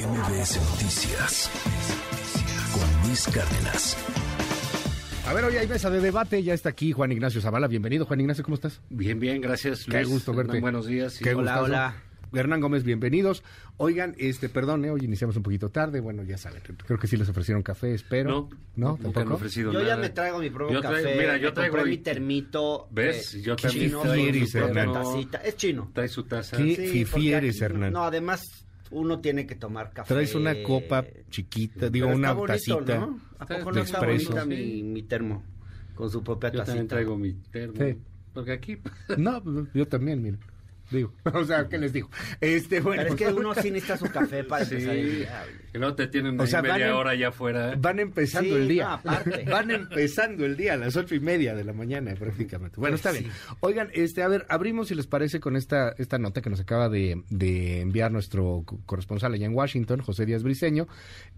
MBS Noticias con Luis Cárdenas. A ver, hoy hay mesa de debate, ya está aquí Juan Ignacio Zavala. Bienvenido, Juan Ignacio, ¿cómo estás? Bien, bien, gracias. Qué gusto verte. Buenos días. Qué hola, gustazo. hola. Hernán Gómez, bienvenidos. Oigan, este, perdón, ¿eh? hoy iniciamos un poquito tarde. Bueno, ya saben, creo que sí les ofrecieron café, espero. No, ¿No? ¿Tampoco? ofrecido Yo nada. ya me traigo mi propio Yo traigo- café. Mira, yo me traigo compré mi termito. ¿Ves? eh, Yo también chino, su Hernán. tacita. Es chino. Trae su taza. ¿Qué Sí, eres, aquí- Hernán? No, además uno tiene que tomar café. Traes una copa chiquita, digo, Pero una bonito, tacita. ¿no? ¿A poco no está bonita mi, mi termo? Con su propia Yo tacita. también traigo mi termo. Sí. Porque aquí... No, pues, yo también, mira. Digo, o sea, ¿qué les digo? Este, bueno. Pero es que uno sí necesita su café para Sí, empezar el día. que no te tienen O sea, media en- hora allá afuera. Van empezando Sí, el día. no, aparte. Van empezando el día a las ocho y media de la mañana, prácticamente. Bueno, está Pues bien. Oigan, este, a ver, abrimos si les parece con esta, esta nota que nos acaba de, de enviar nuestro co- corresponsal allá en Washington, José Díaz Briceño.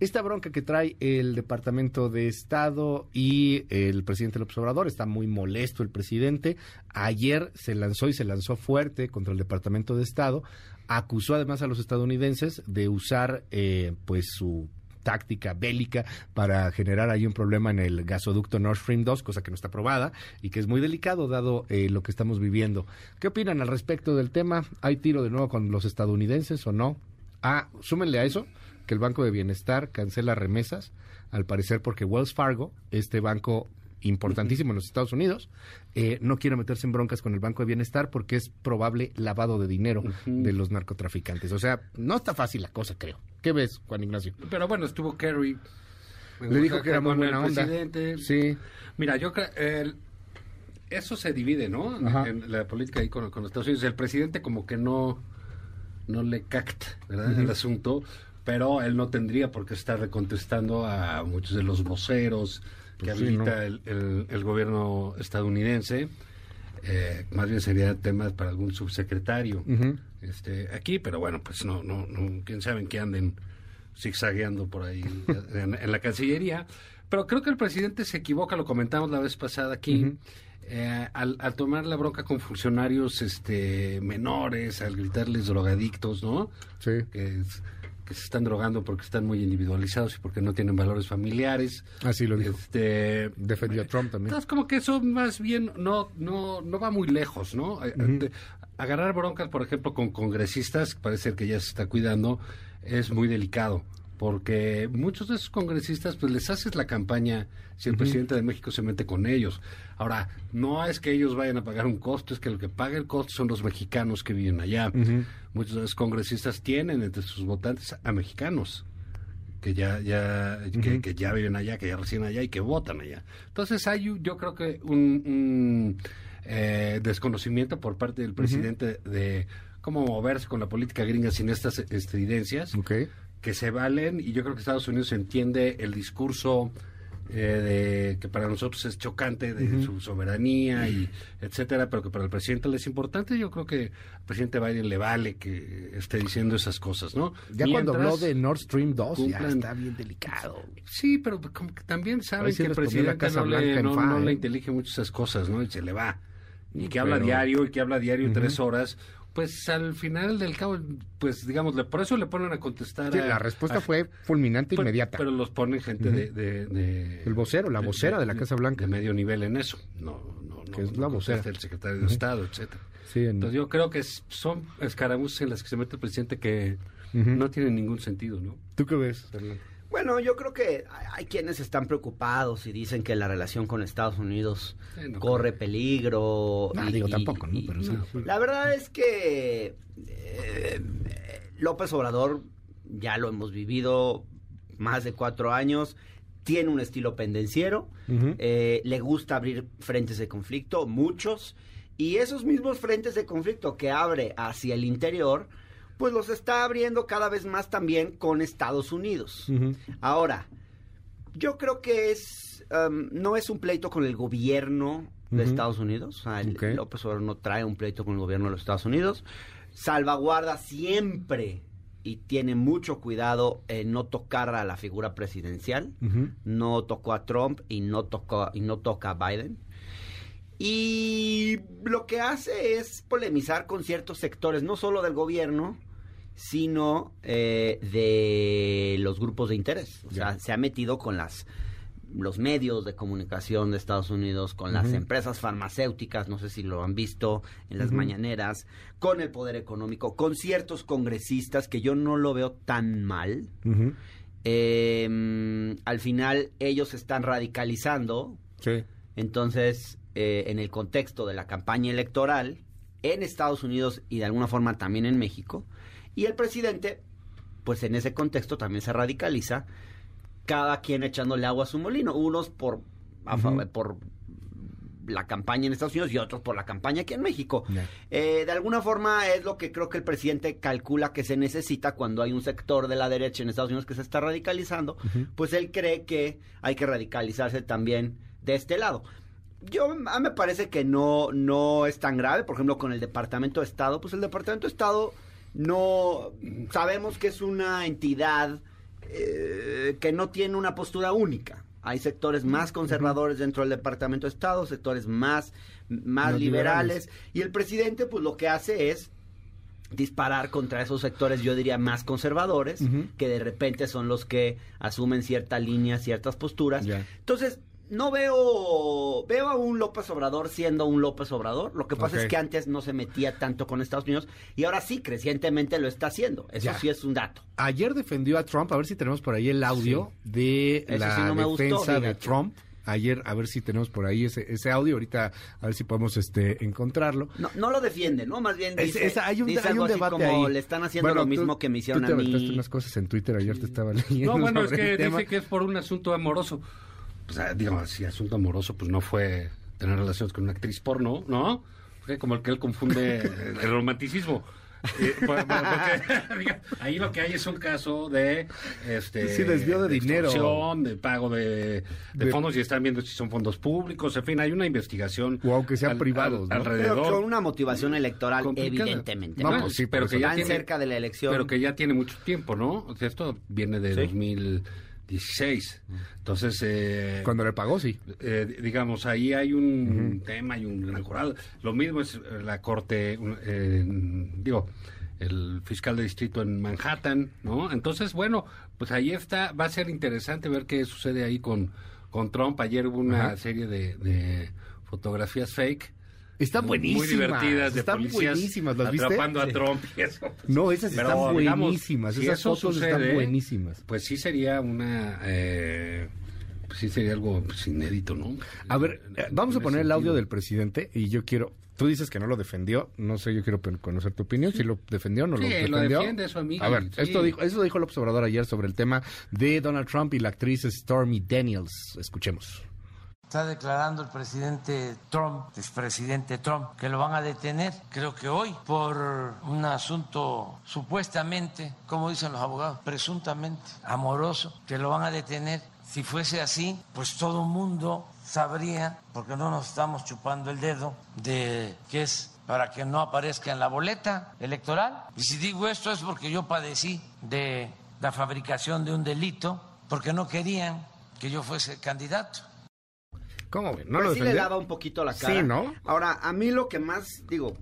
Esta bronca que trae el Departamento de Estado y el presidente López Obrador. Está muy molesto el presidente. Ayer se lanzó y se lanzó fuerte contra el Departamento de Estado. Acusó además a los estadounidenses de usar, eh, pues, su táctica bélica para generar ahí un problema en el gasoducto Nord Stream 2, cosa que no está aprobada y que es muy delicado dado eh, lo que estamos viviendo. ¿Qué opinan al respecto del tema? ¿Hay tiro de nuevo con los estadounidenses o no? Ah, súmenle a eso que el Banco de Bienestar cancela remesas, al parecer porque Wells Fargo, este banco importantísimo en los Estados Unidos, eh, no quiere meterse en broncas con el Banco de Bienestar porque es probable lavado de dinero de los narcotraficantes. O sea, no está fácil la cosa, creo. ¿Qué ves, Juan Ignacio? Pero bueno, estuvo Kerry. Le dijo que era muy buena onda. presidente. Sí. Mira, yo creo... el- eso se divide, ¿no? Ajá. En la política ahí con, con los Estados Unidos. El presidente como que no, no le cacta, ¿verdad? El asunto. Pero él no tendría por qué estar recontestando a muchos de los voceros que Pues sí, habilita ¿no? el, el- el gobierno estadounidense. Eh, más bien sería temas para algún subsecretario este, aquí, pero bueno, pues no, no, no, quién sabe en qué anden zigzagueando por ahí en, en la Cancillería. Pero creo que el presidente se equivoca, lo comentamos la vez pasada aquí, eh, al, al tomar la bronca con funcionarios este, menores, al gritarles drogadictos, ¿no? Sí. Que, es- se están drogando porque están muy individualizados y porque no tienen valores familiares. Así lo dijo. Este, Defendió a Trump también. entonces, como que eso más bien no, no, no va muy lejos, ¿no? Eh, de- Agarrar broncas, por ejemplo, con congresistas, parece que ya se está cuidando, es muy delicado. Porque muchos de esos congresistas, pues les haces la campaña si el presidente de México se mete con ellos. Ahora, no es que ellos vayan a pagar un costo, es que lo que paga el costo son los mexicanos que viven allá. De los congresistas tienen entre sus votantes a mexicanos que ya ya que, que ya viven allá, que ya residen allá y que votan allá. Entonces hay yo creo que un, un, eh, desconocimiento por parte del presidente de cómo moverse con la política gringa sin estas estridencias que se valen y yo creo que Estados Unidos entiende el discurso eh, de que para nosotros es chocante de su soberanía y etcétera, pero que para el presidente le es importante. Yo creo que al presidente Biden le vale que esté diciendo esas cosas, ¿no? Ya cuando habló de Nord Stream 2, ya está bien delicado. Sí, pero como que también saben que el presidente Casa no, Blanca le, no, no le intelige mucho esas cosas, ¿no? Y se le va. Y que habla Pero- diario y que habla diario tres horas. Pues al final del cabo, pues digámosle, por eso le ponen a contestar. Sí, a- la respuesta a- fue fulminante pero- inmediata. Pero los ponen gente de, de- de- El vocero, la vocera de la Casa Blanca. De medio nivel en eso. No, no, no. Que es no la vocera. El secretario de Estado, etcétera. Sí, en- Entonces yo creo que es- son escaramuzas en las que se mete el presidente que no tienen ningún sentido, ¿no? ¿Tú qué ves, Hernán? Bueno, yo creo que hay- quienes están preocupados y dicen que la relación con Estados Unidos no corre peligro. No, y- digo, tampoco, ¿no? y- Pero sí. La verdad es que eh, López Obrador, ya lo hemos vivido más de cuatro años, tiene un estilo pendenciero, eh, le gusta abrir frentes de conflicto, muchos, y esos mismos frentes de conflicto que abre hacia el interior, pues los está abriendo cada vez más también con Estados Unidos. Ahora, yo creo que es um, no es un pleito con el gobierno de. Estados Unidos. O sea, el-. López Obrador no trae un pleito con el gobierno de los Estados Unidos. Salvaguarda siempre y tiene mucho cuidado en no tocar a la figura presidencial. No tocó a Trump y no tocó y no toca a Biden. Y lo que hace es polemizar con ciertos sectores, no solo del gobierno, sino eh, de los grupos de interés. O sea, se ha metido con las los medios de comunicación de Estados Unidos, con las empresas farmacéuticas, no sé si lo han visto en las mañaneras, con el poder económico, con ciertos congresistas que yo no lo veo tan mal. Em, al final ellos se están radicalizando. Sí. Entonces, eh, en el contexto de la campaña electoral en Estados Unidos y de alguna forma también en México, y el presidente, pues en ese contexto también se radicaliza, cada quien echándole agua a su molino, unos por, por la campaña en Estados Unidos y otros por la campaña aquí en México. Eh, de alguna forma es lo que creo que el presidente calcula que se necesita cuando hay un sector de la derecha en Estados Unidos que se está radicalizando, pues él cree que hay que radicalizarse también de este lado. Yo, a me parece que no, no es tan grave, por ejemplo, con el Departamento de Estado, pues el Departamento de Estado no sabemos que es una entidad eh, que no tiene una postura única. Hay sectores más conservadores dentro del Departamento de Estado, sectores más, más liberales, y el presidente pues lo que hace es disparar contra esos sectores, yo diría, más conservadores, que de repente son los que asumen cierta línea, ciertas posturas. Entonces, no veo veo a un López Obrador siendo un López Obrador. Lo que pasa es que antes no se metía tanto con Estados Unidos y ahora sí, crecientemente lo está haciendo. Eso sí es un dato. Ayer defendió a Trump, a ver si tenemos por ahí el audio de la defensa de Trump. Ayer, a ver si tenemos por ahí ese, ese audio. Ahorita, a ver si podemos este encontrarlo. No, no lo defiende, ¿no? Más bien dice, hay un, hay un debate como le están haciendo lo mismo que me hicieron tú te a mí. unas cosas en Twitter, ayer te estaba leyendo. No, bueno, es que dice que es por un asunto amoroso pues, ah, digamos, si asunto amoroso, pues no fue tener relaciones con una actriz porno, ¿no? Como el que él confunde el romanticismo. Eh, pues, ahí lo que hay es un caso de este sí, desvío de, dinero. de pago de, fondos y están viendo si son fondos públicos en fin hay una investigación o aunque sean privados alrededor. Pero con una motivación electoral evidentemente ¿no? sí, pero que ya tiene, cerca de la elección. Pero que ya tiene mucho tiempo no esto viene de 2000 16. Entonces... Eh, Cuando le pagó, sí. Eh, digamos, ahí hay un tema y un gran jurado. Lo mismo es la corte, eh, digo, el fiscal de distrito en Manhattan, ¿no? Entonces, bueno, pues ahí está, va a ser interesante ver qué sucede ahí con, con Trump. Ayer hubo una serie de, de fotografías fake están buenísimas. Muy divertidas, de están buenísimas, ¿las viste? Atrapando a Trump y eso. No, esas están buenísimas, esas fotos están buenísimas. Pues sí sería una... Eh, pues sí sería algo pues, inédito, ¿no? A ver, eh, vamos a poner el audio del presidente y yo quiero... Tú dices que no lo defendió, no sé, yo quiero conocer tu opinión, si lo defendió o no lo defendió. lo defiende. A ver, esto dijo, eso dijo el observador ayer sobre el tema de Donald Trump y la actriz Stormy Daniels. Escuchemos. Está declarando el presidente Trump, expresidente Trump, que lo van a detener, creo que hoy, por un asunto supuestamente, como dicen los abogados, presuntamente amoroso, que lo van a detener. Si fuese así, pues todo mundo sabría, porque no nos estamos chupando el dedo, de que es para que no aparezca en la boleta electoral. Y si digo esto es porque yo padecí de la fabricación de un delito, porque no querían que yo fuese candidato. ¿Cómo? ¿No pues lo sí le daba un poquito la cara. Sí, ¿no? Ahora, a mí lo que más, digo,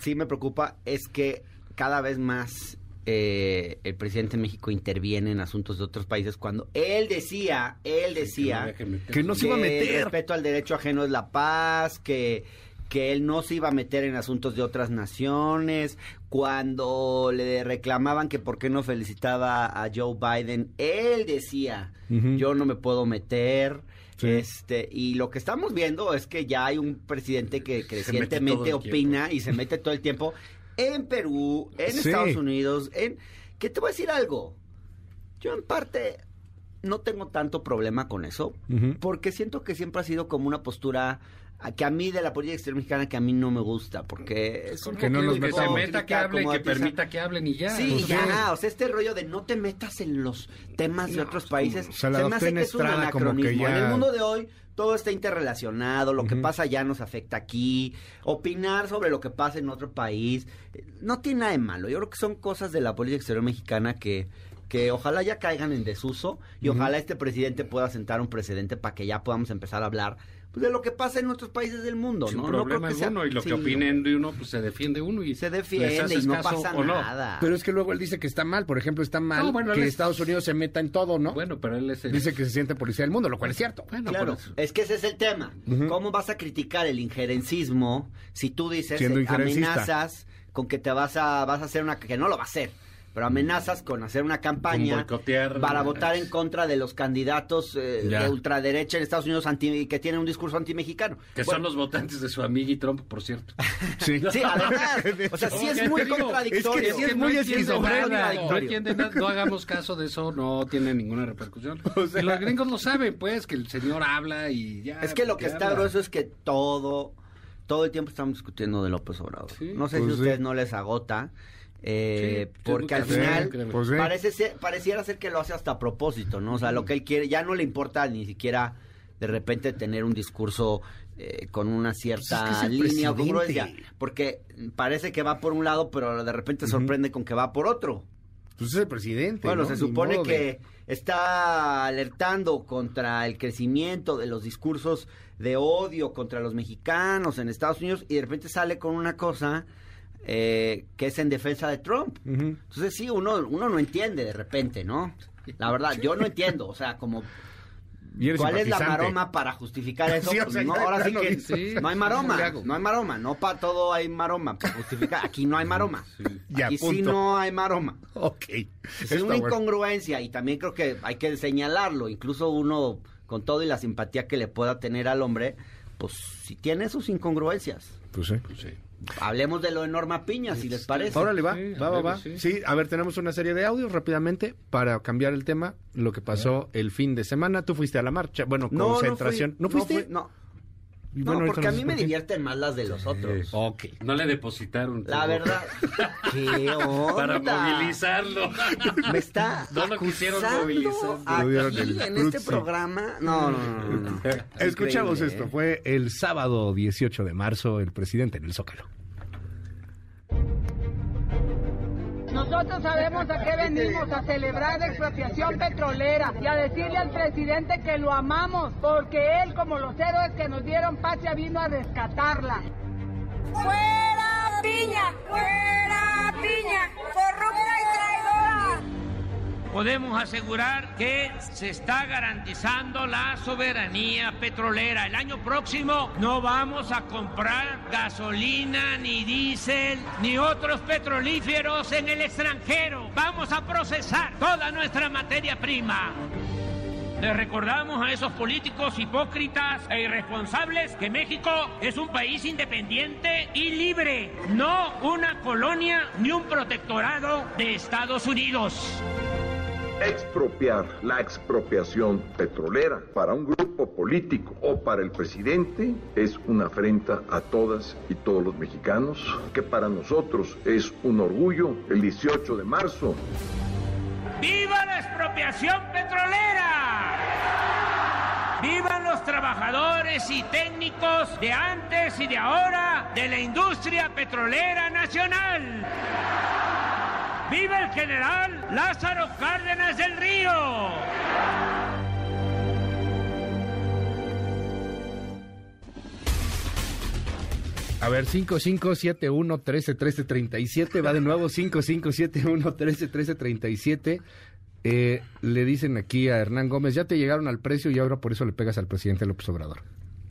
sí, me preocupa es que cada vez más eh, el presidente de México interviene en asuntos de otros países cuando él decía, él decía que no, se iba a meter. El respeto al derecho ajeno es la paz, que que él no se iba a meter en asuntos de otras naciones, cuando le reclamaban que por qué no felicitaba a Joe Biden, él decía, yo no me puedo meter, este, y lo que estamos viendo es que ya hay un presidente que crecientemente opina y se mete todo el tiempo en Perú, en Estados Unidos, en que te voy a decir algo. Yo en parte no tengo tanto problema con eso, porque siento que siempre ha sido como una postura que a mí de la política exterior mexicana que a mí no me gusta porque es que no nos que se meta que hable que permita que hablen y ya sí pues ya o sea este rollo de no te metas en los temas de otros países se me hace que es un anacronismo. en el mundo de hoy todo está interrelacionado, lo que pasa ya nos afecta aquí, opinar sobre lo que pasa en otro país, no tiene nada de malo. Yo creo que son cosas de la política exterior mexicana que, que ojalá ya caigan en desuso y ojalá este presidente pueda sentar un precedente para que ya podamos empezar a hablar pues, de lo que pasa en otros países del mundo, Sin ¿no? No problema creo que sea-. Y lo sí. que opinen de uno, pues se defiende uno y se defiende y no caso pasa no. nada. Pero es que luego él dice que está mal. Por ejemplo, está mal No, bueno, que es- Estados Unidos se meta en todo, ¿no? Bueno, pero él es el... Dice que se siente policía del mundo, lo cual es cierto. Bueno, Claro, es que ese es el tema. ¿Cómo vas a criticar el injerencismo si tú dices eh, amenazas con que te vas a vas a hacer una que no lo va a hacer, pero amenazas con hacer una campaña para eh, votar en contra de los candidatos eh, de ultraderecha en Estados Unidos anti, que tienen un discurso antimexicano. Que Bueno, son los votantes de su amigo Trump, por cierto. Sí. Sí, además, o sea, sí es ¿Qué muy digo? contradictorio. Es que sí es muy no entiende esquizofrénico. nada, No hagamos caso de eso, no tiene ninguna repercusión. sea- y los gringos lo saben, pues, que el señor habla y ya. Es que lo que está habla. grueso es que todo, todo el tiempo estamos discutiendo de López Obrador. Sí. no sé Pues si a sí. ustedes no les agota, eh, Sí, porque al final créeme. Pues sí. parece ser- pareciera ser que lo hace hasta a propósito, ¿no? O sea, lo que él quiere, ya no le importa ni siquiera de repente tener un discurso eh, con una cierta Pues es que línea o congruencia, porque parece que va por un lado, pero de repente sorprende con que va por otro. Pues es el presidente. Bueno, ¿no? se supone de- que está alertando contra el crecimiento de los discursos de odio contra los mexicanos en Estados Unidos y de repente sale con una cosa eh, que es en defensa de Trump. Entonces sí, uno, uno no entiende de repente, ¿no? La verdad, yo no entiendo, o sea, como... ¿Cuál es la maroma para justificar eso? Sí, o Pues sea, no, ahora sí que no hay ¿qué maroma, no hay maroma, no para todo hay maroma para justificar. Aquí no hay maroma. Ya, Aquí sí no hay maroma. Ok. Es Está una bueno. incongruencia y también creo que hay que señalarlo. Incluso uno, con todo y la simpatía que le pueda tener al hombre, pues si tiene sus incongruencias. Pues sí. Pues sí. Hablemos de lo de Norma Piña, si les parece. Órale, va, Sí, va, va, va. Sí. sí. a ver, tenemos una serie de audios rápidamente para cambiar el tema, lo que pasó el fin de semana. Tú fuiste a la marcha, bueno, No, concentración. fui, ¿No fuiste? fui, no, Y no, bueno, porque a mí me divierten más las de los otros. Ok. No le depositaron. La todo. verdad. ¿Qué onda? Para movilizarlo. Me está No lo quisieron acusando movilizar. aquí el en este programa. No, no, no, no, no. Escuchamos Increíble, esto. ¿eh? Fue el sábado 18 de marzo, el presidente en el Zócalo. Nosotros sabemos a qué venimos, a celebrar la expropiación petrolera y a decirle al presidente que lo amamos, porque él, como los héroes que nos dieron patria, vino a rescatarla. ¡Fuera piña! ¡Fuera piña! Podemos asegurar que se está garantizando la soberanía petrolera. El año próximo no vamos a comprar gasolina, ni diésel, ni otros petrolíferos en el extranjero. Vamos a procesar toda nuestra materia prima. Les recordamos a esos políticos hipócritas e irresponsables que México es un país independiente y libre, no una colonia ni un protectorado de Estados Unidos. Expropiar la expropiación petrolera para un grupo político o para el presidente es una afrenta a todas y todos los mexicanos, que para nosotros es un orgullo el 18 de marzo ¡Viva la expropiación petrolera! ¡Vivan los trabajadores y técnicos de antes y de ahora de la industria petrolera nacional! ¡Viva el general Lázaro Cárdenas del Río! A ver, 5571 13 13 37 va de nuevo 5571 13 13 37. Eh, le dicen aquí a Hernán Gómez, ya te llegaron al precio y ahora por eso le pegas al presidente López Obrador.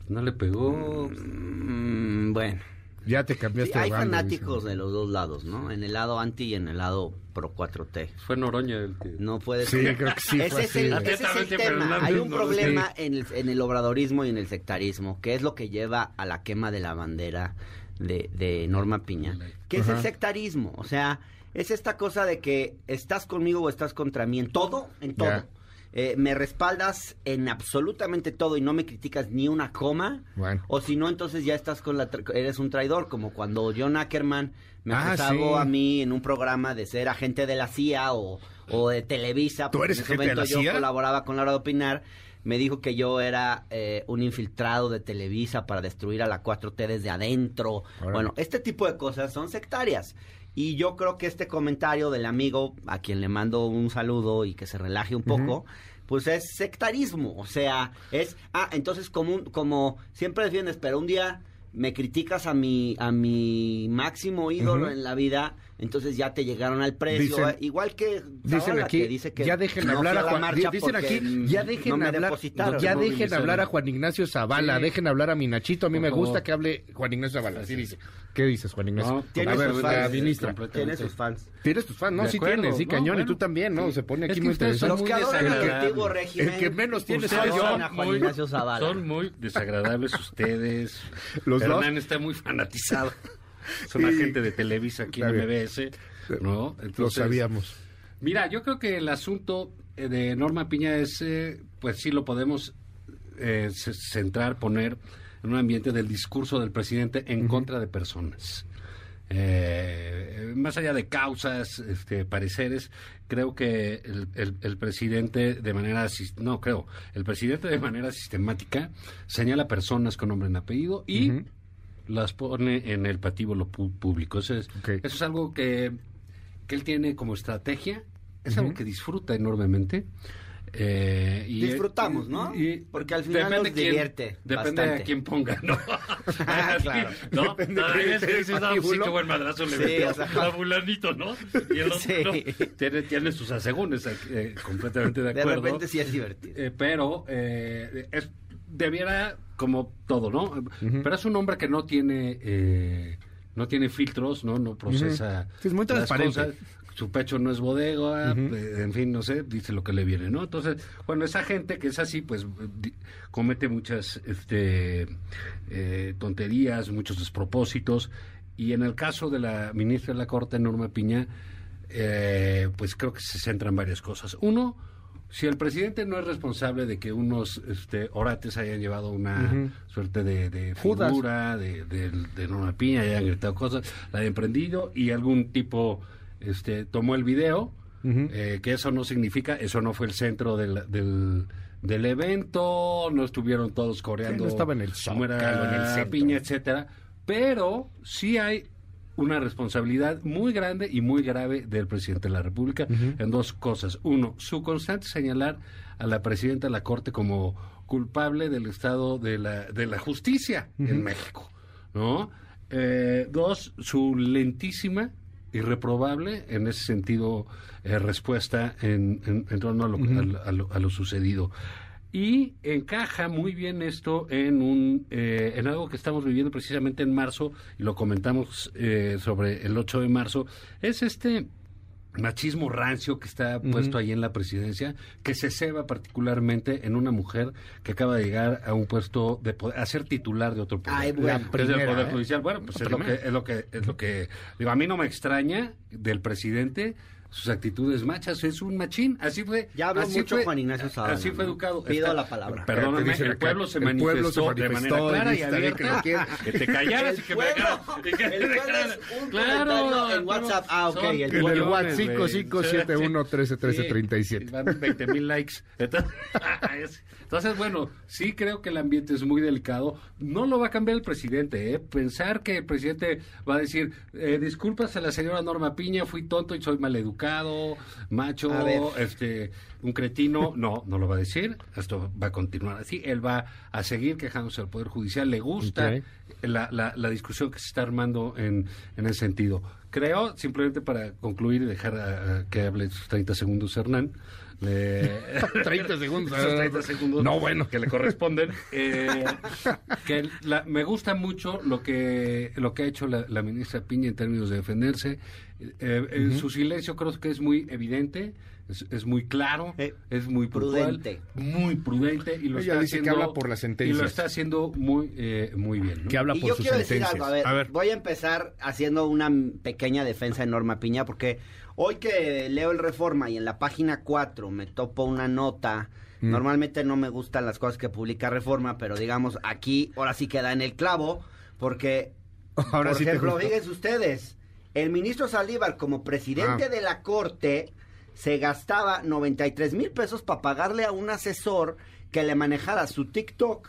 No le pegó. Mm, bueno. Ya te Sí, cambiaste hay de bando, fanáticos de los dos lados, ¿no? En el lado anti y en el lado pro 4T. Fue Noroña el que. No puede Sí, ser. creo que sí Ese fue es así, el, güey. ese es el Atentamente, tema. Hay un problema en el, en el obradorismo y en el sectarismo, que es lo que lleva a la quema de la bandera de, de Norma Piña, que es el sectarismo. O sea, es esta cosa de que estás conmigo o estás contra mí en todo, en todo. Ya. Eh, me respaldas en absolutamente todo y no me criticas ni una coma. Bueno. O si no, entonces ya estás con la... tra- Eres un traidor, como cuando John Ackerman me Ah, acusaba sí. a mí en un programa de ser agente de la CIA o, o de Televisa. ¿Tú porque eres en ese agente de momento yo colaboraba con la hora de opinar. Me dijo que yo era eh, un infiltrado de Televisa para destruir a la 4T desde adentro. Bueno, este tipo de cosas son sectarias. Y yo creo que este comentario del amigo, a quien le mando un saludo y que se relaje un poco, pues es sectarismo. O sea, es, ah, entonces como, un- como siempre defiendes, pero un día me criticas a mi, a mi máximo ídolo en la vida, entonces ya te llegaron al precio. Dicen- Igual que Dicen aquí, que dice que ya dejen no hablar a la Juan, marcha dicen aquí, ya dejen no hablar, ya No dejen hablar a Juan Ignacio Zavala, Sí. dejen hablar a mi Nachito, a mí Por me favor. gusta que hable Juan Ignacio Zavala, así dice. ¿Qué dices, Juan Ignacio? No, Tiene a ver, sus la fans, ministra. Tiene sus fans. Tienes tus fans, no, sí tienes, sí, no, cañón, y bueno. tú también, ¿no? Sí. Se pone Es aquí que muy interesante. Los que adoran el antiguo régimen. El que menos tiene soy yo. son a Juan Muy- Ignacio Zavala. Son muy desagradables ustedes. Los. Hernán está muy fanatizado. Son Sí. agente de Televisa aquí en. MBS. ¿no? Lo Entonces, sabíamos. Mira, yo creo que el asunto eh, de Norma Piña es, eh, pues sí lo podemos eh, centrar, poner en un ambiente del discurso del presidente en contra de personas. Eh, más allá de causas, este, pareceres, creo que el, el- el presidente de manera, no creo, el presidente de manera sistemática señala personas con nombre y apellido y. las pone en el patíbulo público. Eso es, Ok. eso es algo que, que él tiene como estrategia, es algo que disfruta enormemente. eh, y- Disfrutamos, ¿no? Porque al final nos quién- divierte Depende bastante. de quién ponga, ¿no? Ah, claro. ¿No? Depende de es dices, "Ah, sí, patíbulo". qué buen madrazo le Sí, o sea, a fulanito, ¿no? Y el otro Sí. no. Tiene, tiene sus asegúnes, eh, completamente de De acuerdo. repente sí es divertido. Eh, pero eh, es, debiera, como todo, ¿no? Pero es un hombre que no tiene eh, no tiene filtros, ¿no? No procesa. Sí, es muy las transparente. cosas. Su pecho no es bodega, eh, en fin, no sé, dice lo que le viene, ¿no? Entonces, bueno, esa gente que es así, pues comete muchas este, eh, tonterías, muchos despropósitos. Y en el caso de la ministra de la Corte, Norma Piña, eh, pues creo que se centra en varias cosas. Uno, si el presidente no es responsable de que unos este, orates hayan llevado una suerte de, de figura, de, de, de Norma Piña, hayan gritado cosas, la hayan prendido y algún tipo este, tomó el video, eh, que eso no significa, eso no fue el centro del, del, del evento, no estuvieron todos coreando. Sí, no estaba en el era Zócalo, en el centro. Piña, etcétera, pero sí hay una responsabilidad muy grande y muy grave del presidente de la República en dos cosas. Uno, su constante señalar a la presidenta de la Corte como culpable del estado de la, de la justicia en México, ¿no? Eh, dos, su lentísima y reprobable en ese sentido eh, respuesta en, en- en torno a lo, a lo- a lo- a lo sucedido. Y encaja muy bien esto en un eh, en algo que estamos viviendo precisamente en marzo y lo comentamos eh, sobre el 8 de marzo es este machismo rancio que está puesto ahí en la presidencia que se ceba particularmente en una mujer que acaba de llegar a un puesto de poder, a ser titular de otro poder Ay, bueno. Del primera, poder ¿eh? judicial bueno pues es lo que es lo que es lo que digo a mí no me extraña del presidente sus actitudes machas es un machín así fue Ya habló así mucho fue- Juan Ignacio Zavala, así fue educado Pido la palabra. perdóname el pueblo se el manifestó, pueblo se de manifestó manera y clara y que abierta quiera. que te callaras y El que me pueblo, que el me pueblo es un claro en WhatsApp. Ah, ok, son el En el WhatsApp güey. 5571 131337. Sí, van 20 mil likes. Entonces, entonces, bueno, sí creo que el ambiente es muy delicado. No lo va a cambiar el presidente, ¿eh? Pensar que el presidente va a decir, eh, disculpas a la señora Norma Piña, fui tonto y soy maleducado, macho, este, un cretino. No, no lo va a decir. Esto va a continuar así. Él va a seguir quejándose al Poder Judicial. Le gusta la, la, la discusión que se está armando en, en ese sentido. Creo, simplemente para concluir y dejar a- a que hable sus 30 segundos Hernán, le- 30 segundos. esos 30 segundos No, bueno. que le corresponden, eh, que la- me gusta mucho lo que, lo que ha hecho la, la ministra Piña en términos de defenderse. Eh, eh, Su silencio creo que es muy evidente. Es, es muy claro, Eh, es muy puntual, prudente. muy prudente y lo Ella está dice que habla por las y lo sentencias. está haciendo muy eh, muy bien. ¿no? Que habla y por yo sus quiero decir sentencias. algo, a ver, A ver. voy a empezar haciendo una pequeña defensa de Norma Piña, porque hoy que leo el Reforma y en la página 4 me topo una nota, Mm. normalmente no me gustan las cosas que publica Reforma, pero digamos, aquí ahora sí queda en el clavo, porque, Ahora por sí ejemplo, fíjense ustedes, el ministro Saldívar como presidente Ah. de la Corte se gastaba 93 mil pesos para pagarle a un asesor que le manejara su TikTok,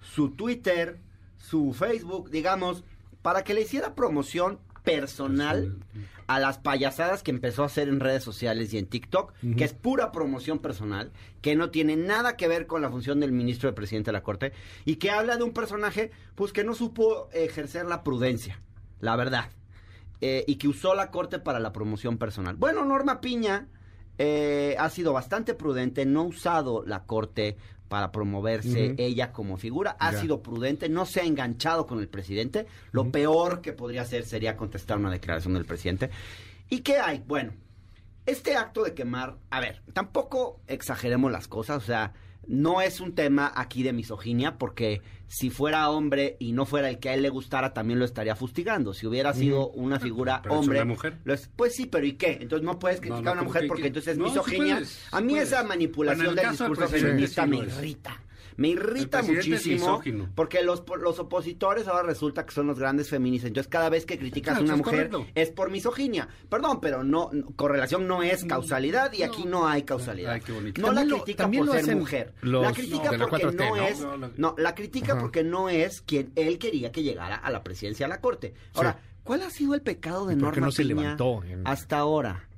su Twitter, su Facebook, digamos, para que le hiciera promoción personal a las payasadas que empezó a hacer en redes sociales y en TikTok, que es pura promoción personal, que no tiene nada que ver con la función del ministro de presidente de la Corte y que habla de un personaje pues que no supo ejercer la prudencia, la verdad, eh, y que usó la Corte para la promoción personal. Bueno, Norma Piña eh, ha sido bastante prudente, no ha usado la Corte para promoverse ella como figura, ha Ya. sido prudente, no se ha enganchado con el presidente, lo peor que podría hacer sería contestar una declaración del presidente. ¿Y qué hay? Bueno, este acto de quemar, a ver, tampoco exageremos las cosas, o sea, no es un tema aquí de misoginia, porque si fuera hombre y no fuera el que a él le gustara, también lo estaría fustigando. Si hubiera sido una figura Pero es hombre, una mujer. es- pues sí, pero ¿y qué? Entonces no puedes criticar no, a una ¿cómo mujer que- porque que- entonces es sí misoginia. puedes, a mí puedes. esa manipulación el del discurso feminista me es. irrita. Me irrita muchísimo porque los, los opositores ahora resulta que son los grandes feministas. Entonces cada vez que criticas Claro, a una mujer correcto. es por misoginia. Perdón, pero no, no- correlación no es causalidad y aquí no hay causalidad. Ay, qué bonito. No la lo- critica por lo ser mujer. los- la critica porque 4T, no, ¿no? es No, la- no, la critica Ajá. porque no es quien él quería que llegara a la presidencia de la corte. Ahora, ¿cuál ha sido el pecado de ¿Y por qué Norma no se Piña levantó en- hasta ahora?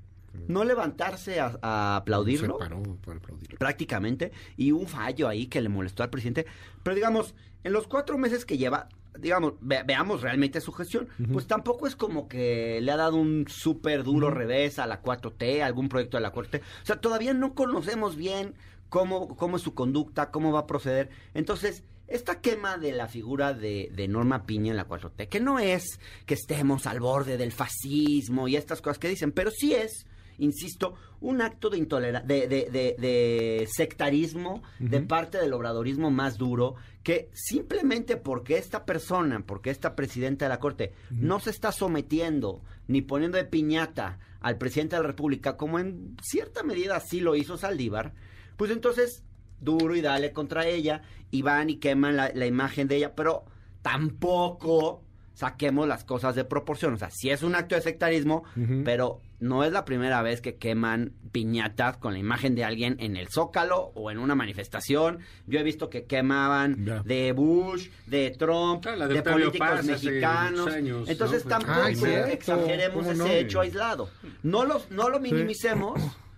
No levantarse a, a aplaudirlo Se paró para aplaudirlo. prácticamente y un fallo ahí que le molestó al presidente. Pero digamos, en los cuatro meses que lleva, digamos, ve- veamos realmente su gestión, pues tampoco es como que le ha dado un súper duro revés a la 4T, a algún proyecto de la Corte. O sea, todavía no conocemos bien cómo, cómo es su conducta, cómo va a proceder. Entonces, esta quema de la figura de, de Norma Piña en la 4T, que no es que estemos al borde del fascismo y estas cosas que dicen, pero sí es insisto, un acto de intolerancia, de, de, de- de sectarismo de parte del obradorismo más duro, que simplemente porque esta persona, porque esta presidenta de la Corte, no se está sometiendo ni poniendo de piñata al presidente de la República, como en cierta medida sí lo hizo Saldívar, pues entonces duro y dale contra ella y van y queman la, la imagen de ella, pero tampoco saquemos las cosas de proporción. O sea, sí es un acto de sectarismo, pero no es la primera vez que queman piñatas con la imagen de alguien en el Zócalo o en una manifestación. Yo he visto que quemaban de Bush, de Trump, Claro, la de políticos Paz mexicanos. años, Entonces ¿no? tampoco Ay, exageremos ¿cómo ese no? hecho aislado. No lo, no lo minimicemos.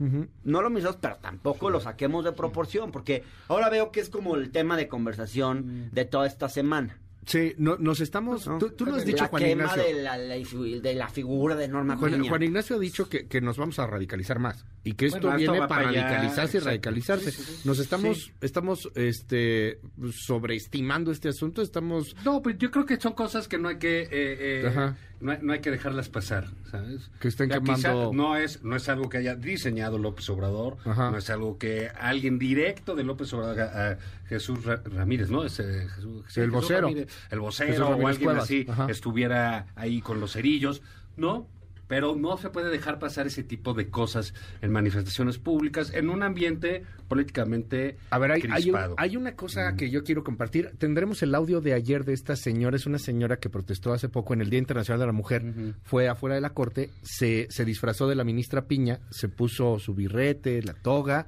No lo minimicemos, pero tampoco lo saquemos de proporción, porque ahora veo que es como el tema de conversación de toda esta semana. Sí, no, nos estamos... ¿no? Tú, tú lo has dicho, la Juan quema Ignacio. de la, de la figura de Norma Juan. Juan Ignacio ha dicho que, que nos vamos a radicalizar más y que esto Bueno, viene para allá, radicalizarse y radicalizarse. Sí, sí, sí. Nos estamos, Sí. estamos, este, sobreestimando este asunto. Estamos, No, pues yo creo que son cosas que no hay que eh, eh, Ajá. No, hay, no hay que dejarlas pasar, ¿sabes? Que estén Ya quemando- no es no es algo que haya diseñado López Obrador, Ajá. no es algo que alguien directo de López Obrador, a, a Jesús Ra- Ramírez, ¿no? Ese Jesús, sí, El Jesús vocero. Ramírez, el vocero o alguien Cuevas, así ajá. estuviera ahí con los cerillos, ¿no? Pero no se puede dejar pasar ese tipo de cosas en manifestaciones públicas, en un ambiente políticamente a ver, hay, hay, un- crispado. hay una cosa que yo quiero compartir. Tendremos el audio de ayer de esta señora. Es una señora que protestó hace poco en el Día Internacional de la Mujer. Fue afuera de la corte, se, se disfrazó de la ministra Piña, se puso su birrete, la toga,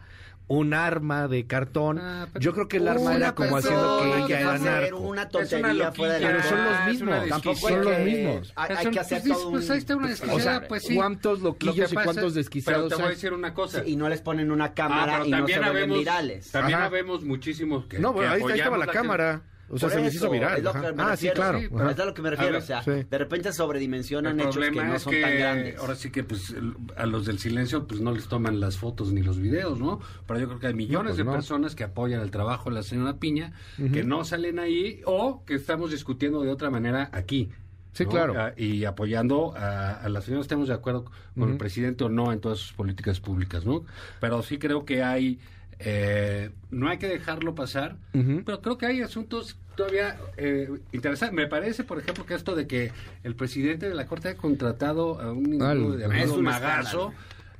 un arma de cartón. Ah, pero- yo creo que el arma era como haciendo que ella era narco. una Es tontería una fuera de la Pero son Ah, los mismos. Tampoco son hay los que- mismos. Hay, hay Pues, que hacer pues, todo pues, un... ahí está una desquiciada, O sea, pues sí. ¿cuántos Lo loquillos y pasa- cuántos desquiciados Pero te voy a hay? decir una cosa. Sí, y no les ponen una Ah, cámara pero y no se habemos, virales. También Ajá. habemos muchísimos que No, bueno, ahí, ahí estaba la cámara. O sea, Por se les hizo viral. es lo ajá. que me Ah, sí, claro. sí, ajá. Pero es a lo que me refiero, ver, o sea, sí. de repente sobredimensionan El hechos que no es son que tan grandes. ahora sí que pues el- a los del silencio pues no les toman las fotos ni los videos, ¿no? Pero yo creo que hay millones pues de no. personas que apoyan el trabajo de la señora Piña que no salen ahí o que estamos discutiendo de otra manera aquí. Sí, ¿no? claro. Ah, Y apoyando a, a la señora, estamos de acuerdo con el presidente o no en todas sus políticas públicas, ¿no? Pero sí creo que hay, eh, no hay que dejarlo pasar, pero creo que hay asuntos todavía eh, interesantes. Me parece, por ejemplo, que esto de que el presidente de la Corte ha contratado a un individuo de es un Magazo,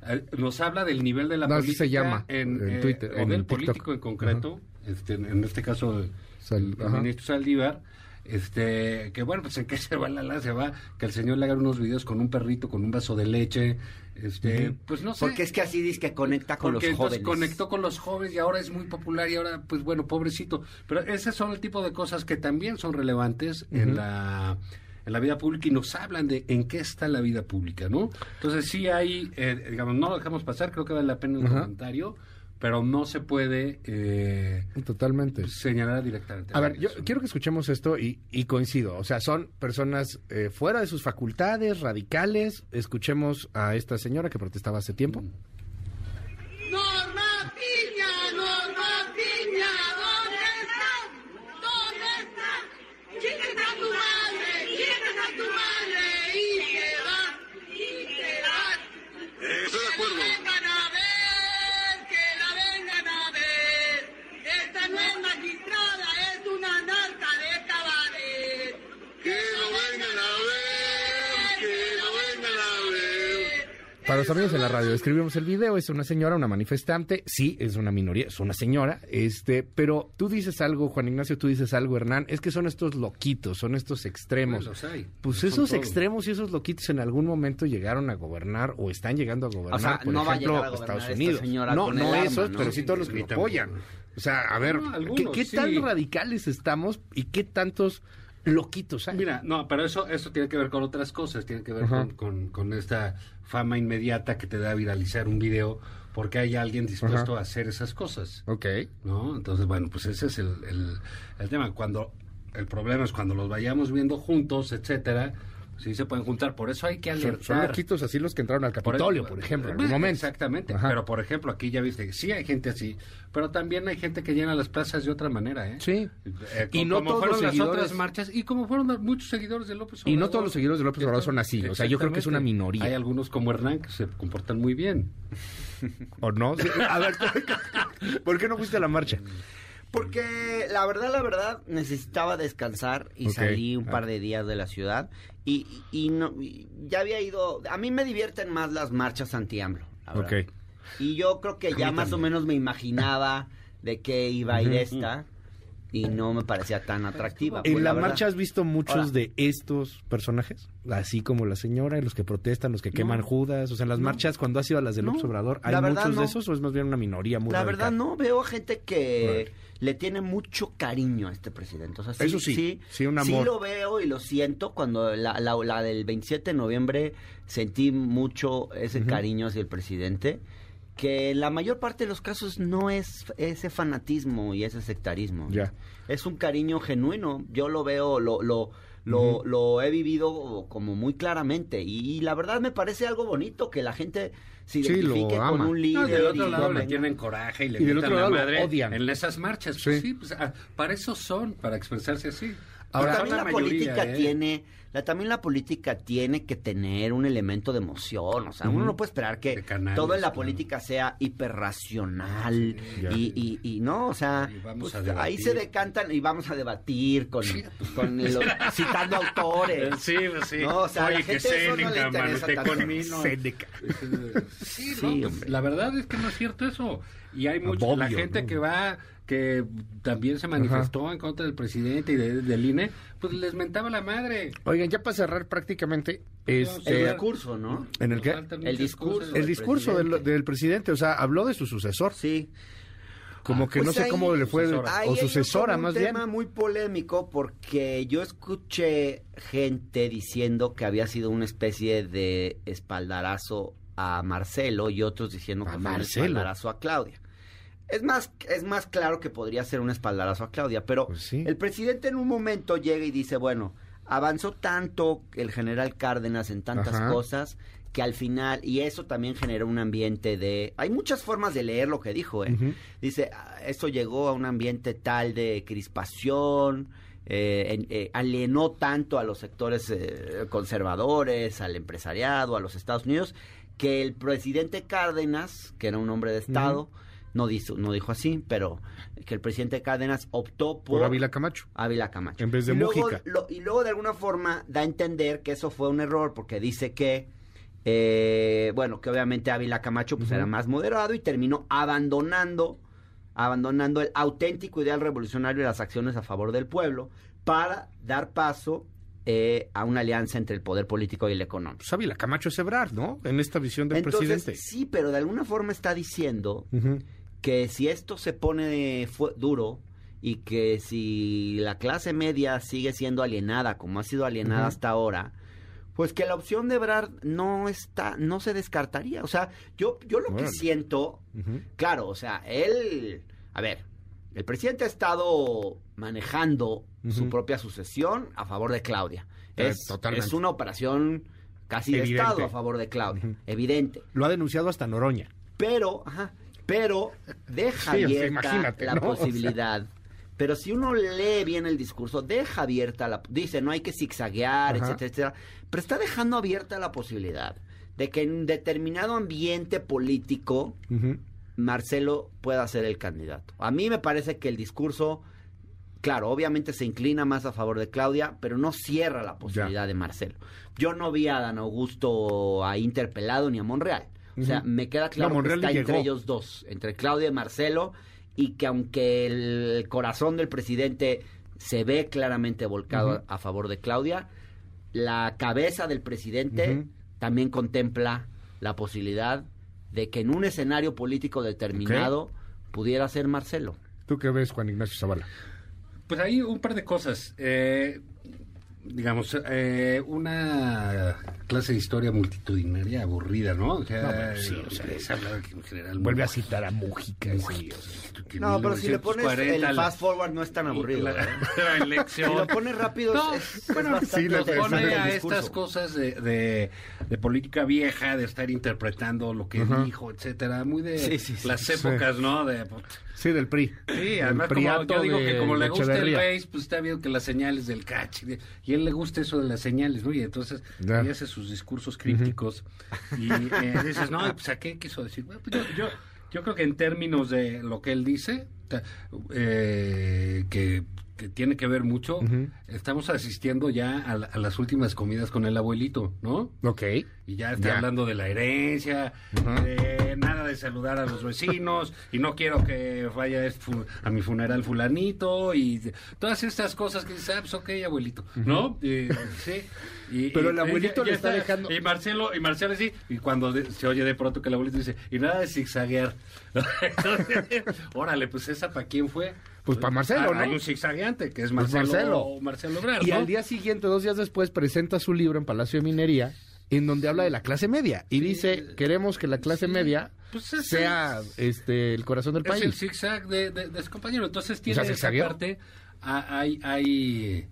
eh, nos habla del nivel de la No, política se llama, en, en eh, Twitter, o en del TikTok. político en concreto, este, en este caso el ministro Saldívar, este, que bueno, pues en qué se va la la se va, que el señor le haga unos videos con un perrito, con un vaso de leche, este, pues no sé. Porque es que así dice que conecta con Porque los jóvenes. conectó con los jóvenes y ahora es muy popular y ahora, pues bueno, pobrecito. Pero ese son el tipo de cosas que también son relevantes en la en la vida pública y nos hablan de en qué está la vida pública, ¿no? Entonces sí hay, eh, digamos, no lo dejamos pasar, creo que vale la pena un Ajá. comentario, pero no se puede eh, Totalmente. señalar directamente. A ver, yo quiero que escuchemos esto y, y coincido. O sea, son personas eh, fuera de sus facultades, radicales. Escuchemos a esta señora que protestaba hace tiempo. Norma Piña, Norma Piña, ¿dónde estás? ¿Dónde estás? Chiques a tu madre, chiques a tu madre y te vas, y te vas. Estoy de acuerdo. Que la vengan a ver, que la vengan a ver. Esta no es magistrada, es una narca de cabaret. Que lo vengan a ver, que lo vengan a ver. Para los amigos de la radio, escribimos el video, es una señora, una manifestante, sí, es una minoría, es una señora, este, pero tú dices algo, Juan Ignacio, tú dices algo, Hernán, es que son estos loquitos, son estos extremos. Bueno, los hay. Pues esos todos. extremos y esos loquitos en algún momento llegaron a gobernar o están llegando a gobernar, O sea, por no va a ejemplo, a gobernar Estados esta Unidos. No, no arma, esos, ¿no? pero sí todos los que lo apoyan. O sea, a ver, No, ¿qué, algunos, qué tan sí. radicales estamos y qué tantos loquitos hay? Mira, no, pero eso, eso tiene que ver con otras cosas, tiene que ver con- con esta fama inmediata que te da viralizar un video porque hay alguien dispuesto Ajá. a hacer esas cosas, Ok. ¿no? Entonces, bueno, pues ese es el, el- el tema. Cuando el problema es cuando los vayamos viendo juntos, etcétera, sí se pueden juntar. Por eso hay que Son, alertar. son loquitos así los que entraron al Capitolio, por, ejemplo, en algún Bueno, momento. Exactamente, Ajá. pero por ejemplo aquí ya viste que sí hay gente así, pero también hay gente que llena las plazas de otra manera, ¿eh? Sí. Eh, Y no como todos fueron los las seguidores- otras marchas y como fueron muchos seguidores de López Y no Obrador. todos los seguidores de López Obrador son así. O sea, yo creo que es una minoría. Hay algunos como Hernán que se comportan muy bien. ¿O no? A ver, ¿por qué no fuiste a la marcha? Porque la verdad, la verdad, necesitaba descansar y salí un Ah. par de días de la ciudad y, y no, y ya había ido, a mí me divierten más las marchas anti-AMLO. Y yo creo que ya más o menos me imaginaba de qué iba a ir esta y no me parecía tan atractiva. ¿En pues, la, verdad. marcha has visto muchos Ahora. de estos personajes? Así como la señora, los que protestan, los que queman Judas. O sea, en las No. marchas, cuando has ido a las de No. López Obrador, ¿hay La verdad, muchos de esos o es más bien una minoría muy La radical? verdad no, veo a gente que le tiene mucho cariño a este presidente. O sea, sí, Eso sí, sí, un amor. lo veo y lo siento. Cuando la, la, la del 27 de noviembre sentí mucho ese cariño hacia el presidente, que en la mayor parte de los casos no es ese fanatismo y ese sectarismo. Ya. Es un cariño genuino. Yo lo veo, lo... lo lo, lo he vivido como muy claramente y, la verdad me parece algo bonito que la gente se Sí, lo identifique con ama. un No, líder del otro y lado le tienen coraje y le Y del mientan otro la madre odian. en esas marchas. Pues Sí. sí, pues, ah, para eso son, para expresarse así. Ahora, Pero también la, mayoría, política ¿eh? tiene, la, también la política tiene que tener un elemento de emoción, o sea, uno no puede esperar que canales, todo en la claro. política sea hiperracional ya. y, y, y no, o sea, pues, ahí se decantan y vamos a debatir con, con los- citando autores. Sí, pues sí. No, o sea, a la Oye, que no. Sí, Sí, no, pues, la verdad es que no es cierto eso. Y hay mucha la gente ¿no? que va que también se manifestó en contra del presidente y de- del INE, pues les mentaba la madre. Oigan, ya para cerrar prácticamente, El este, discurso, ¿no? ¿en el qué? El discurso. El discurso del, del presidente, o sea, habló de su sucesor. Sí. Como que Pues no sé ahí- cómo le fue, sucesora. Ahí o un- sucesora más un bien. tema muy polémico porque yo escuché gente diciendo que había sido una especie de espaldarazo a Marcelo y otros diciendo A que fue un Marcelo. espaldarazo a Claudia. Es más, es más claro que podría ser un espaldarazo a Claudia, pero Pues sí. el presidente en un momento llega y dice, bueno, avanzó tanto el general Cárdenas en tantas Ajá. cosas que al final, y eso también generó un ambiente de... Hay muchas formas de leer lo que dijo, ¿eh? Dice, "Ah, esto llegó a un ambiente tal de crispación, eh, en- eh, alienó tanto a los sectores eh, conservadores, al empresariado, a los Estados Unidos, que el presidente Cárdenas, que era un hombre de Estado, no, dijo, no dijo así, pero que el presidente Cárdenas optó por... Por Ávila Camacho. Ávila Camacho. En vez de y luego, Mújica. lo- y luego de alguna forma da a entender que eso fue un error porque dice que, eh, bueno, que obviamente Ávila Camacho pues era más moderado y terminó abandonando, abandonando el auténtico ideal revolucionario de las acciones a favor del pueblo para dar paso eh, a una alianza entre el poder político y el económico. Pues Ávila Camacho es Ebrard, ¿no? En esta visión del Entonces, presidente. sí, pero de alguna forma está diciendo. Que si esto se pone duro y que si la clase media sigue siendo alienada como ha sido alienada hasta ahora, pues que la opción de Ebrard no está, no se descartaría. O sea, yo, yo lo que siento, claro, o sea, él, a ver, el presidente ha estado manejando su propia sucesión a favor de Claudia. Eh, Es, totalmente. es una operación casi de Evidente. Estado a favor de Claudia, evidente. Lo ha denunciado hasta Noroña. Pero, ajá, pero deja Sí, o sea, abierta la ¿no? O sea. posibilidad. Pero si uno lee bien el discurso, deja abierta la... Dice, no hay que zigzaguear, Ajá. etcétera, etcétera. Pero está dejando abierta la posibilidad de que en un determinado ambiente político. Marcelo pueda ser el candidato. A mí me parece que el discurso, claro, obviamente se inclina más a favor de Claudia, pero no cierra la posibilidad de Marcelo. Yo no vi a Dan Augusto a interpelado ni a Monreal. O sea, me queda claro No, que está entre ellos dos, entre Claudia y Marcelo, y que aunque el corazón del presidente se ve claramente volcado a favor de Claudia, la cabeza del presidente también contempla la posibilidad de que en un escenario político determinado pudiera ser Marcelo. ¿Tú qué ves, Juan Ignacio Zavala? Pues hay un par de cosas. Eh, digamos, eh, una clase de historia multitudinaria aburrida, ¿no? O sea, No, bueno, sí, o sea, es hablar que en general... Vuelve a citar a Mujica. sí, Mujica. o sea. que No, pero si le pones 1940, el fast forward no es tan aburrido. la- ¿eh? la elección. Si lo pones rápido No, es, es bueno, bastante sí, lo interesante pone a discurso. estas cosas de, de, de política vieja, de estar interpretando lo que Ajá. dijo, etcétera, muy de Sí, sí, sí. las épocas, ¿no? De, Sí, del PRI. Sí, además como yo digo que como le gusta el base, pues está viendo que las señales del catch, y, y a él le gusta eso de las señales, ¿no? Y entonces y hace sus discursos crípticos y eh, dices, no, pues ¿a qué quiso decir? Bueno, pues, yo, yo, yo creo que en términos de lo que él dice, eh, que, que tiene que ver mucho, estamos asistiendo ya a, a las últimas comidas con el abuelito, ¿no? Ok. Y ya está Ya. hablando de la herencia, de nada de saludar a los vecinos, y no quiero que vaya este a mi funeral fulanito, y todas estas cosas que dices, ah, pues ok, abuelito, ¿no? Y, sí. Y- Pero el abuelito le está dejando- Y Marcelo, y Marcelo sí, y cuando de- se oye de pronto que el abuelito dice, y nada de zigzaguear. Entonces, órale, pues esa para quién fue. Pues pa' Marcelo, Ah, ¿no? Hay un zigzagueante que es Pues Marcelo, Marcelo. Marcelo Y ¿no? al día siguiente, dos días después, presenta su libro en Palacio de Minería, en donde habla de la clase media. Y dice, queremos que la clase Sí. media Pues es- sea este el corazón del Es el país. zigzag de, de, de su compañero. Entonces tiene sea, esa zigzagueó. parte, ha- hay, hay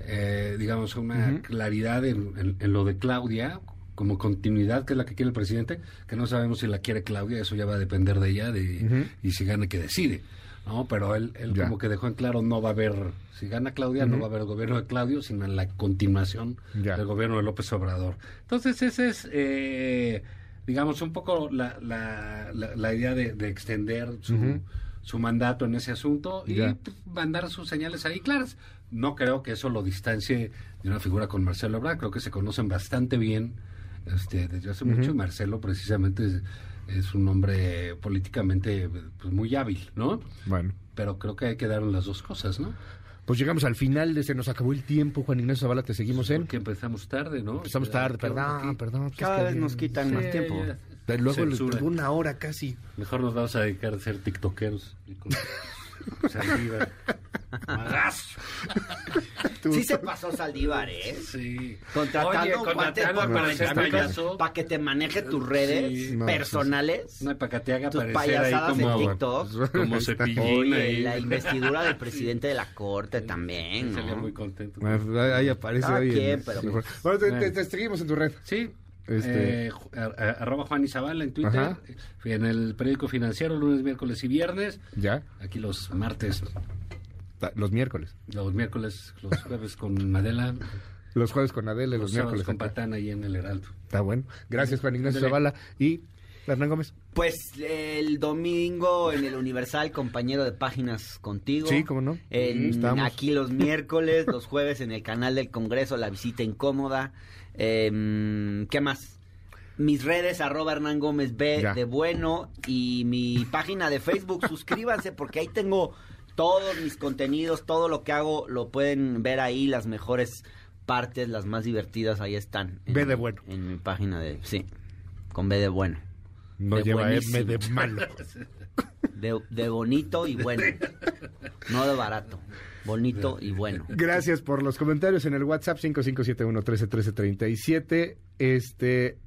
eh, digamos, una claridad en, en- en lo de Claudia, como continuidad, que es la que quiere el presidente, que no sabemos si la quiere Claudia, eso ya va a depender de ella de, y si gana que decide. ¿no? Pero él, él Ya. como que dejó en claro, no va a haber, si gana Claudia, no va a haber el gobierno de Claudio, sino en la continuación Ya. del gobierno de López Obrador. Entonces, ese es, eh, digamos, un poco la, la, la, la idea de, de extender su. Su mandato en ese asunto y Ya. mandar sus señales ahí claras. No creo que eso lo distancie de una figura con Marcelo Ebrard, creo que se conocen bastante bien este, desde hace mucho y Marcelo precisamente es, es un hombre políticamente pues, muy hábil, ¿no? Bueno, Pero creo que hay que dar las dos cosas, ¿no? pues llegamos al final de se nos acabó el tiempo, Juan Ignacio Zavala, te seguimos en. Porque empezamos tarde, ¿no? Empezamos tarde, ¿qué onda perdón, perdón. que Cada vez que- nos quitan más tiempo. ya. Luego les tardó una hora casi. Mejor nos vamos a dedicar a ser tiktokeros. Saldívar. Magazo. Sí se pasó Saldívar, ¿eh? Sí. Contratando Oye, para ser 40 mil payaso. para que te maneje tus redes Sí. No, pues, personales. No, para que te haga Tus parecer ahí payasadas como, en TikTok. como cepillín Oye, ahí. la investidura del presidente de la corte también, Salía ¿no? muy contento. Ahí- aparece. El- pero- sí, Bueno, te, te- te seguimos en tu red. Sí. Este- Eh, arroba Juan Izabala en Twitter, Ajá. en el periódico financiero, lunes, miércoles y viernes. Ya, Aquí los martes, los miércoles. los miércoles, los jueves con Adela, Los jueves con Adele, los, los miércoles con acá. Patán ahí en el Heraldo. Está bueno. Gracias, Juan Ignacio. Zavala. Y Hernán Gómez. Pues el domingo en el Universal, compañero de páginas contigo. Sí, cómo no. En- Estamos. aquí los miércoles, los jueves en el canal del Congreso, la visita incómoda. Em, ¿Qué más? Mis redes, arroba Hernán Gómez B Ya. de bueno y mi página de Facebook, suscríbanse porque ahí tengo todos mis contenidos, todo lo que hago lo pueden ver ahí, las mejores partes, las más divertidas, ahí están. en- B de bueno. En mi página de, sí, con B de bueno. No De lleva M de malo. De, de bonito y bueno. no de barato, bonito y bueno. Gracias por los comentarios en el WhatsApp 5571-131337. Este,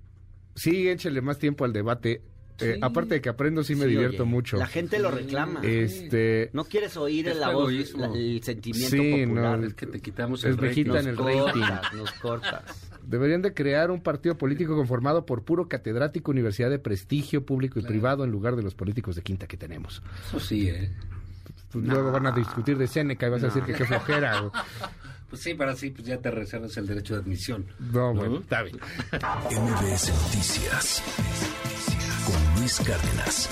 sí, échale más tiempo al debate. Eh, aparte de que aprendo, sí me Sí, divierto oye, mucho. La gente lo reclama. Este, No quieres oír Es la voz, la- el sentimiento Sí, popular. no, Es que te quitamos Es el rating. viejita en el rating. cortas, nos cortas. Deberían de crear un partido político conformado por puro catedrático, universidad de prestigio público y privado en lugar de los políticos de quinta que tenemos. Eso sí, ¿eh? Pues Luego van a discutir de Seneca y vas a decir que qué flojera. güey. Pues sí, para sí, pues ya te reservas el derecho de admisión. No, bueno, está bien. MBS Noticias con Luis Cárdenas.